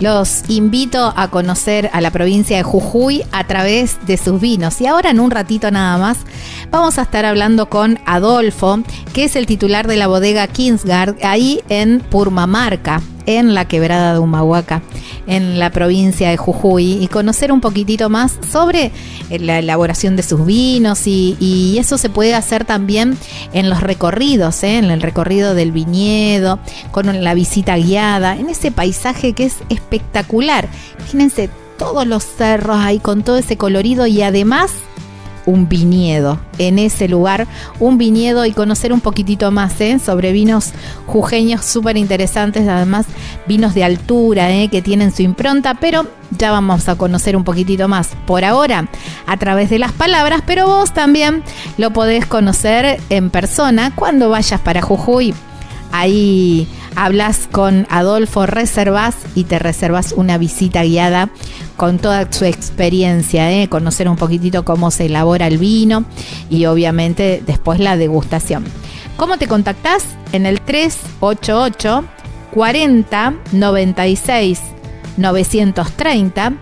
Los invito a conocer a la provincia de Jujuy a través de sus vinos. Y ahora en un ratito nada más vamos a estar hablando con Adolfo, que es el titular de la bodega Kingsgard, ahí en Purmamarca, en la quebrada de Humahuaca, en la provincia de Jujuy, y conocer un poquitito más sobre la elaboración de sus vinos y, eso se puede hacer también en los recorridos, ¿eh? en el recorrido del viñedo, con la visita guiada, en ese paisaje que es espectacular. Imagínense todos los cerros ahí con todo ese colorido y además un viñedo en ese lugar, un viñedo y conocer un poquitito más ¿eh? sobre vinos jujeños súper interesantes, además vinos de altura ¿eh? que tienen su impronta, pero ya vamos a conocer un poquitito más por ahora a través de las palabras, pero vos también lo podés conocer en persona cuando vayas para Jujuy. Ahí hablas con Adolfo Reservas y te reservas una visita guiada con toda su experiencia, ¿eh? conocer un poquitito cómo se elabora el vino y obviamente después la degustación. ¿Cómo te contactás? En el 388 40 96 930.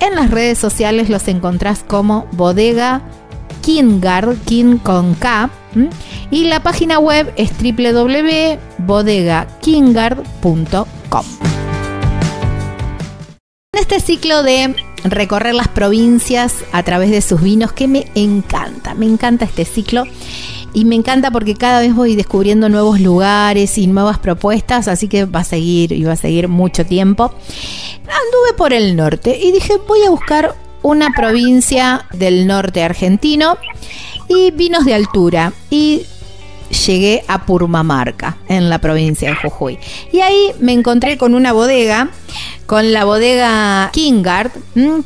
En las redes sociales los encontrás como Bodega Kingard, King con K. Y la página web es www.bodegakingard.com. En este ciclo de recorrer las provincias a través de sus vinos, que me encanta, me encanta este ciclo y me encanta porque cada vez voy descubriendo nuevos lugares y nuevas propuestas, así que va a seguir y va a seguir mucho tiempo. Anduve por el norte y dije, voy a buscar una provincia del norte argentino y vinos de altura. Y llegué a Purmamarca, en la provincia de Jujuy. Y ahí me encontré con una bodega, con la bodega Kingard,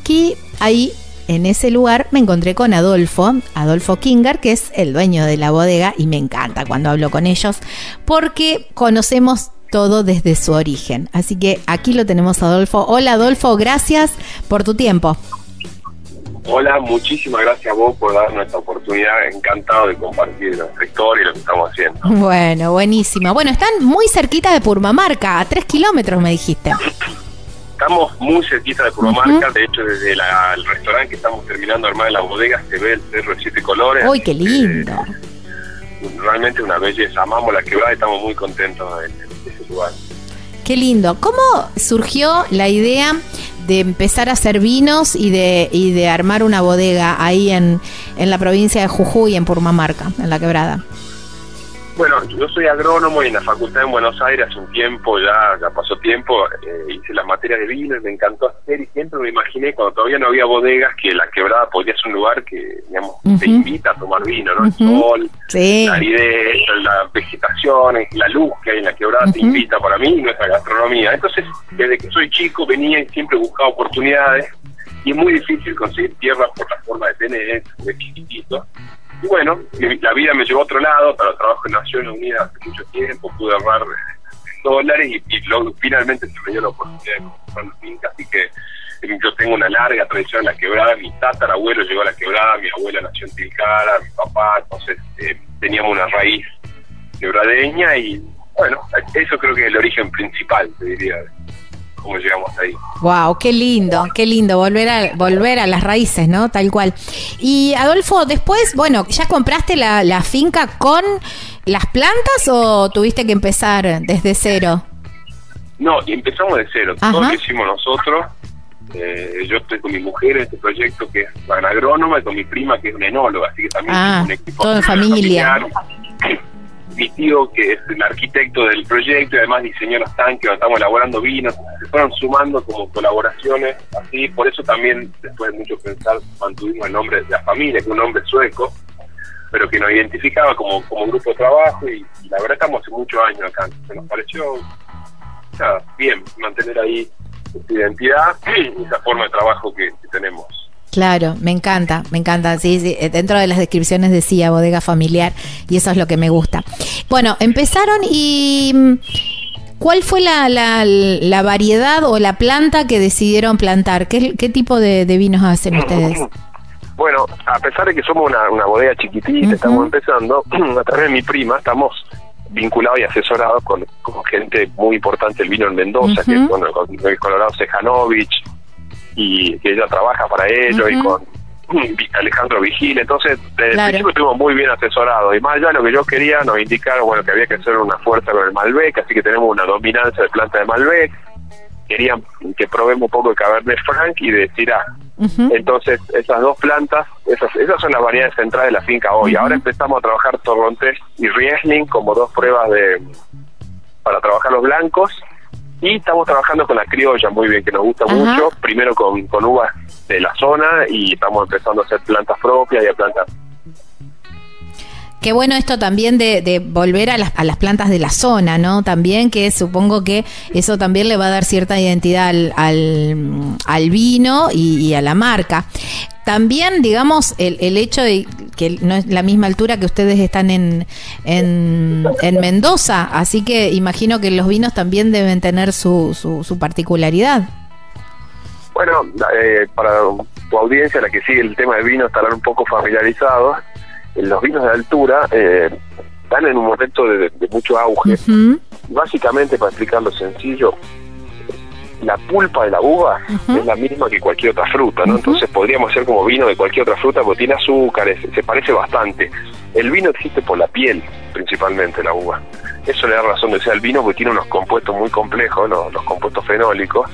que ahí en ese lugar me encontré con Adolfo, Adolfo Kingard, que es el dueño de la bodega, y me encanta cuando hablo con ellos, porque conocemos todo desde su origen. Así que aquí lo tenemos Adolfo. Hola Adolfo, gracias por tu tiempo. Hola, muchísimas gracias a vos por darnos esta oportunidad. Encantado de compartir nuestra historia y lo que estamos haciendo. Bueno, buenísimo. Bueno, están muy cerquita de Purmamarca, a tres kilómetros me dijiste. Estamos muy cerquita de Purmamarca, de hecho desde el restaurante que estamos terminando de armar en la bodega se ve el Cerro de Siete Colores. ¡Uy, qué lindo! realmente una belleza, amamos la quebrada y estamos muy contentos de, de ese lugar. Qué lindo. ¿Cómo surgió la idea de empezar a hacer vinos y de, y de armar una bodega ahí en, en la provincia de Jujuy, en Purmamarca, en la quebrada? Bueno, yo soy agrónomo y en la facultad en Buenos Aires hace un tiempo, ya, ya pasó tiempo, eh, hice la materia de vino y me encantó hacer y siempre me imaginé cuando todavía no había bodegas que la quebrada podía ser un lugar que, digamos, te invita a tomar vino, ¿no? El sol, la aridez, la vegetación, la luz que hay en la quebrada te invita para mí y nuestra gastronomía. Entonces, desde que soy chico venía y siempre buscaba oportunidades y es muy difícil conseguir tierra por la forma de tener, de chiquitito. Y bueno, la vida me llevó a otro lado, para trabajo en Naciones Unidas hace mucho tiempo, pude ahorrar dólares y, luego finalmente se me dio la oportunidad de comprar una finca, así que eh, yo tengo una larga tradición en la quebrada, mi tatarabuelo llegó a la quebrada, mi abuela nació en Tilcara, mi papá, entonces eh, teníamos una raíz quebradeña y bueno, eso creo que es el origen principal, te diría cómo llegamos ahí. Wow, qué lindo, qué lindo volver a volver a las raíces, ¿no? Tal cual. Y Adolfo, después, bueno, ¿ya compraste la, la finca con las plantas o tuviste que empezar desde cero? No, empezamos de cero. Todo lo hicimos nosotros. Eh, yo estoy con mi mujer en este proyecto que es agrónoma y con mi prima que es una enóloga, así que también ah, un equipo todo en familia mi tío, que es el arquitecto del proyecto y además diseñó los tanques, estamos elaborando vinos, se fueron sumando como colaboraciones, así, por eso también, después de mucho pensar, mantuvimos el nombre de la familia, que es un nombre sueco, pero que nos identificaba como, como grupo de trabajo y, la verdad estamos hace muchos años acá. Se nos pareció bien mantener ahí esa identidad y esa forma de trabajo que, tenemos. Claro, me encanta, me encanta. Sí, sí, dentro de las descripciones decía bodega familiar y eso es lo que me gusta. Bueno, empezaron y mm, ¿cuál fue la, la, variedad o la planta que decidieron plantar? ¿Qué, qué tipo de, vinos hacen ustedes? Bueno, a pesar de que somos una, una bodega chiquitita, estamos empezando, a través de mi prima estamos vinculado y asesorado con, gente muy importante el vino en Mendoza, que es con, el Colorado Sejanovic, y que ella trabaja para ello, y con Alejandro Vigil, entonces desde el principio estuvimos muy bien asesorados, y más allá de lo que yo quería, nos indicaron bueno que había que hacer una fuerza con el Malbec, así que tenemos una dominancia de planta de Malbec, querían que probemos un poco de Cabernet Franc y de Syrah. Entonces, esas dos plantas, esas, esas son las variedades centrales de la finca hoy. Ahora empezamos a trabajar Torrontés y Riesling como dos pruebas de para trabajar los blancos y estamos trabajando con la criolla muy bien, que nos gusta mucho, primero con, con uvas de la zona y estamos empezando a hacer plantas propias y a plantas Qué bueno esto también de, volver a las, a las, plantas de la zona, ¿no? También que supongo que eso también le va a dar cierta identidad al, al, vino y, a la marca. También, digamos, el, el, hecho de que no es la misma altura que ustedes están en, en, Mendoza, así que imagino que los vinos también deben tener su, su, particularidad. Bueno, eh, para tu audiencia, la que sigue el tema del vino, estarán un poco familiarizados los vinos de altura eh, están en un momento de, mucho auge. Básicamente, para explicarlo sencillo, la pulpa de la uva es la misma que cualquier otra fruta, ¿no? Entonces podríamos hacer como vino de cualquier otra fruta porque tiene azúcares, se parece bastante. El vino existe por la piel, principalmente la uva. Eso le da razón de ser el vino porque tiene unos compuestos muy complejos, los compuestos fenólicos,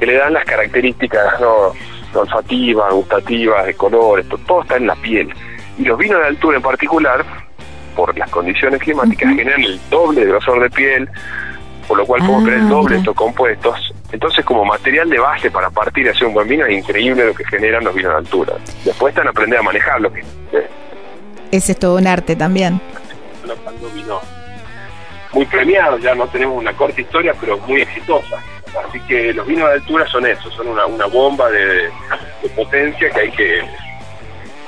que le dan las características ¿no? olfativas, gustativas, de colores, todo está en la piel. Y los vinos de altura en particular, por las condiciones climáticas, generan el doble de grosor de piel, por lo cual podemos tener el ah, doble de estos compuestos. Entonces, como material de base para partir y hacer un buen vino, es increíble lo que generan los vinos de altura. Después están a aprender a manejarlo. Que, Ese es todo un arte también. muy premiados, ya no tenemos una corta historia, pero muy exitosa. Así que los vinos de altura son eso, son una, una bomba de potencia que hay que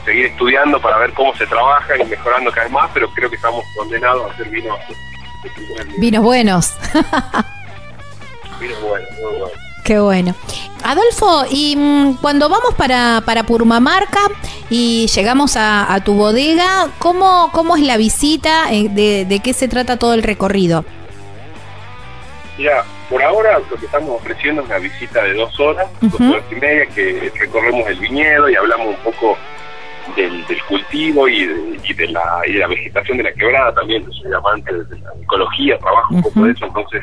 seguir estudiando para ver cómo se trabaja y mejorando cada vez más, pero creo que estamos condenados a hacer vinos. Vinos buenos. vinos buenos, muy buenos. Qué bueno. Adolfo, y mm, cuando vamos para, para Purmamarca y llegamos a, tu bodega, ¿cómo, ¿cómo es la visita? Eh, de, de, qué se trata todo el recorrido? Mira, por ahora lo que estamos ofreciendo es una visita de dos horas, dos horas y media, que recorremos el viñedo y hablamos un poco del, cultivo y de, la, y de la vegetación de la quebrada también. soy amante de la ecología, trabajo un poco de eso, entonces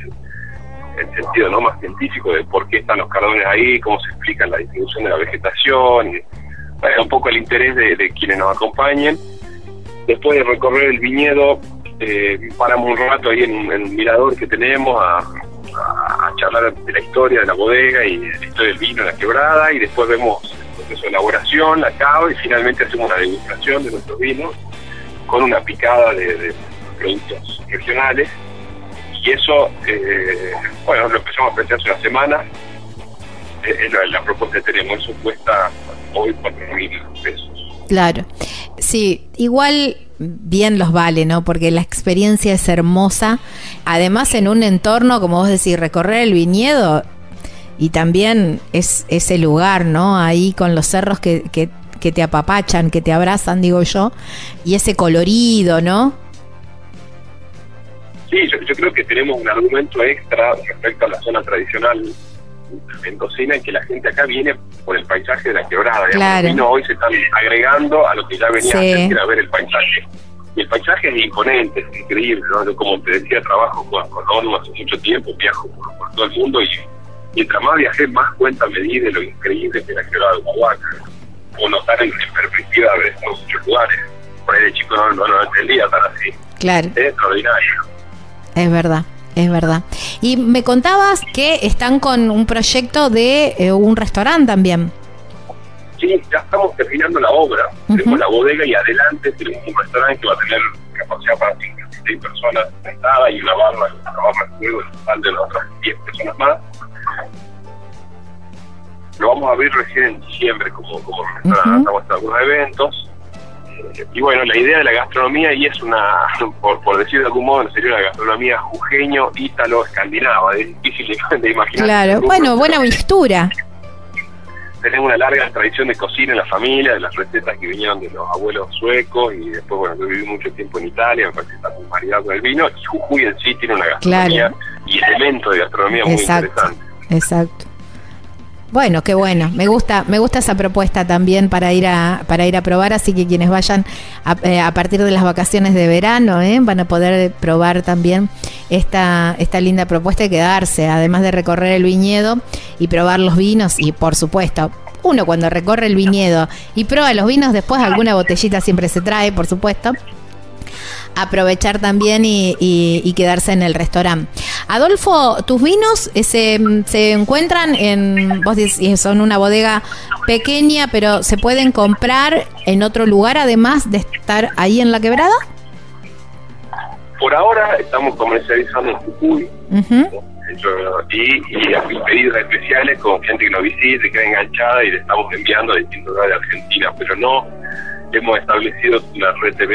el sentido no más científico de por qué están los cardones ahí, cómo se explica la distribución de la vegetación, y, un poco el interés de, quienes nos acompañen. Después de recorrer el viñedo, eh, paramos un rato ahí en, un mirador que tenemos a, a, charlar de la historia de la bodega y de la historia del vino en la quebrada y después vemos proceso de elaboración, la y finalmente hacemos una degustación de nuestros vinos con una picada de, productos regionales. Y eso, eh, bueno, lo empezamos a ofrecer hace una semana. Eh, la, propuesta que tenemos, eso cuesta hoy 4 mil pesos. Claro. Sí, igual bien los vale, ¿no? Porque la experiencia es hermosa. Además, en un entorno, como vos decís, recorrer el viñedo y también es ese lugar, ¿no? Ahí con los cerros que, que, te apapachan, que te abrazan, digo yo, y ese colorido, ¿no? Sí, yo, creo que tenemos un argumento extra respecto a la zona tradicional mendocina en que la gente acá viene por el paisaje de la quebrada. Claro. Y no, hoy se están agregando a lo que ya venía a hacer, que era ver el paisaje. Y el paisaje es imponente, es increíble, ¿no? Como te decía, trabajo con, con hace mucho tiempo, viajo por todo el mundo y mientras más viajé, más cuenta me di de lo increíble que era la de Huahuaca, o notar en, perspectiva de muchos lugares. Por ahí de chico no, no, no entendía tan así. Claro. Es extraordinario. Es verdad. Es verdad. Y me contabas que están con un proyecto de eh, un restaurante también. Sí, ya estamos terminando la obra. Tenemos la bodega y adelante tenemos un restaurante que va a tener capacidad para 56 personas sentadas y una barra, una barra de total de las otras 10 personas más. Lo vamos a abrir recién en diciembre como, como restaurante, estamos haciendo algunos eventos. Eh, y bueno, la idea de la gastronomía, y es una, por, por decir de algún modo, sería una gastronomía jujeño, ítalo, escandinava, es difícil de, de imaginar. Claro, bueno, buena mixtura tenemos una larga tradición de cocina en la familia, de las recetas que vinieron de los abuelos suecos y después, bueno, yo viví mucho tiempo en Italia, me parece que está muy variado con el vino y Jujuy en sí tiene una gastronomía y elementos de gastronomía muy interesantes. Exacto. Bueno, qué bueno. Me gusta, me gusta esa propuesta también para ir a para ir a probar. Así que quienes vayan a, eh, partir de las vacaciones de verano, ¿eh? van a poder probar también esta esta linda propuesta y quedarse, además de recorrer el viñedo y probar los vinos y por supuesto uno cuando recorre el viñedo y prueba los vinos, después alguna botellita siempre se trae, por supuesto aprovechar también y, quedarse en el restaurante. Adolfo, tus vinos eh, se, se encuentran en, vos decís, son una bodega pequeña, pero se pueden comprar en otro lugar además de estar ahí en la quebrada? Por ahora estamos comercializando en Jujuy. y, y pedidos especiales con gente que nos visite, queda enganchada y le estamos enviando a distintos lugares de Argentina, pero no hemos establecido una red de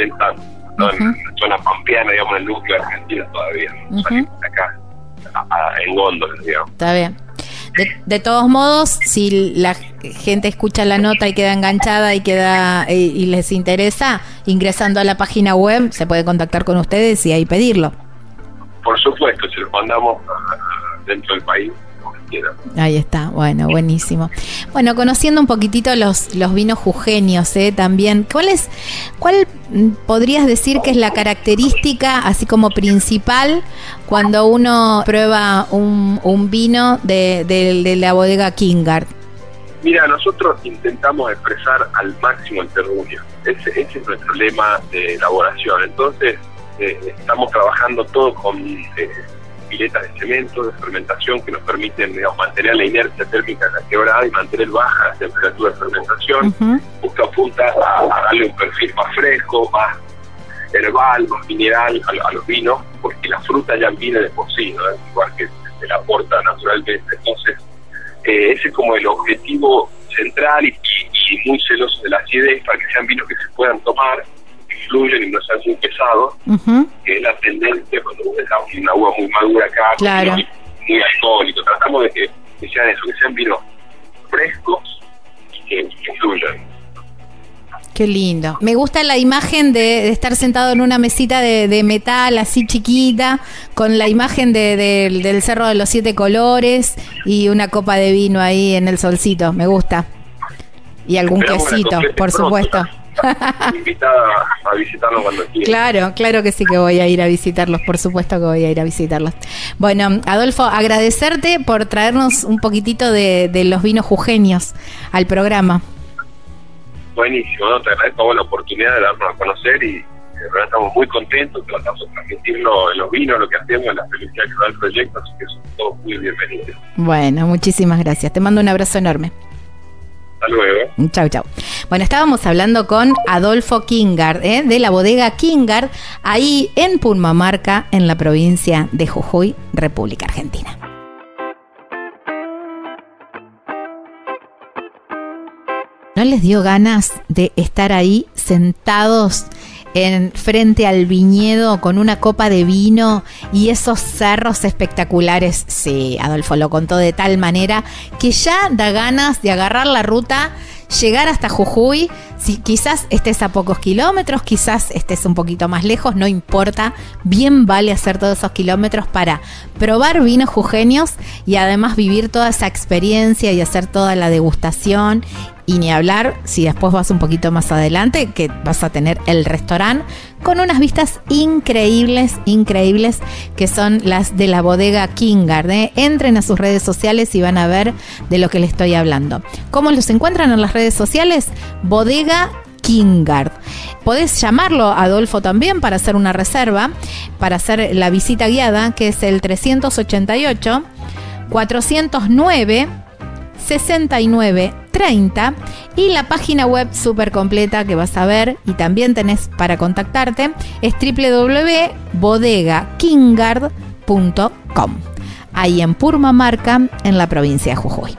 venta en la zona pampeana, digamos, en el núcleo argentino todavía. acá, en góndola, digamos. Está bien. De, todos modos, si la gente escucha la nota y queda enganchada y queda eh, y, les interesa, ingresando a la página web, se puede contactar con ustedes y ahí pedirlo. Por supuesto, si lo mandamos dentro del país, Ahí está, bueno, buenísimo. Bueno, conociendo un poquitito los, los vinos jujeños ¿eh? también, ¿cuál es, cuál podrías decir que es la característica, así como principal, cuando uno prueba un, un vino de, de, la bodega Kingard? Mira, nosotros intentamos expresar al máximo el terruño. Ese, ese es nuestro lema de elaboración. Entonces, eh, estamos trabajando todo con eh, piletas de cemento, de fermentación, que nos permiten mantener la inercia térmica quebrada y mantener baja la temperatura de fermentación. Busca apunta a, darle un perfil más fresco, más herbal, más mineral a, los vinos, porque la fruta ya viene de por sí, igual que se la aporta naturalmente. Entonces, eh, ese es como el objetivo central y, y muy celoso de la acidez para que sean vinos que se puedan tomar fluyen y no sean muy pesados, que es la tendencia cuando una uva muy madura acá, claro. muy, alcohólico. Tratamos de que, sean eso, que sean vinos frescos y que, fluyan. Qué lindo. Me gusta la imagen de, estar sentado en una mesita de, metal así chiquita, con la imagen de, del Cerro de los Siete Colores y una copa de vino ahí en el solcito. Me gusta. Y algún quesito, por supuesto. invitada a visitarlos cuando quieras. Claro, claro que sí que voy a ir a visitarlos, por supuesto que voy a ir a visitarlos. Bueno, Adolfo, agradecerte por traernos un poquitito de, los vinos jujeños al programa. Buenísimo, te agradezco la oportunidad de darnos a conocer y estamos muy contentos, tratamos de transmitirlo en los vinos, lo que hacemos, en la felicidad que da el proyecto, así que son todos muy bienvenidos. Bueno, muchísimas gracias. Te mando un abrazo enorme. Hasta luego. Chau, chau. Bueno, estábamos hablando con Adolfo Kingard, ¿eh? de la bodega Kingard, ahí en Purmamarca, en la provincia de Jujuy, República Argentina. ¿No les dio ganas de estar ahí sentados en frente al viñedo con una copa de vino y esos cerros espectaculares. Sí, Adolfo lo contó de tal manera que ya da ganas de agarrar la ruta llegar hasta Jujuy, si quizás estés a pocos kilómetros, quizás estés un poquito más lejos, no importa, bien vale hacer todos esos kilómetros para probar vinos jujeños y además vivir toda esa experiencia y hacer toda la degustación y ni hablar si después vas un poquito más adelante, que vas a tener el restaurante con unas vistas increíbles, increíbles, que son las de la bodega Kingard. ¿eh? Entren a sus redes sociales y van a ver de lo que les estoy hablando. ¿Cómo los encuentran en las redes sociales? Bodega Kingard. Podés llamarlo Adolfo también para hacer una reserva, para hacer la visita guiada, que es el 388 409 69 30 y la página web súper completa que vas a ver y también tenés para contactarte es www.bodegakingard.com ahí en Purmamarca en la provincia de Jujuy.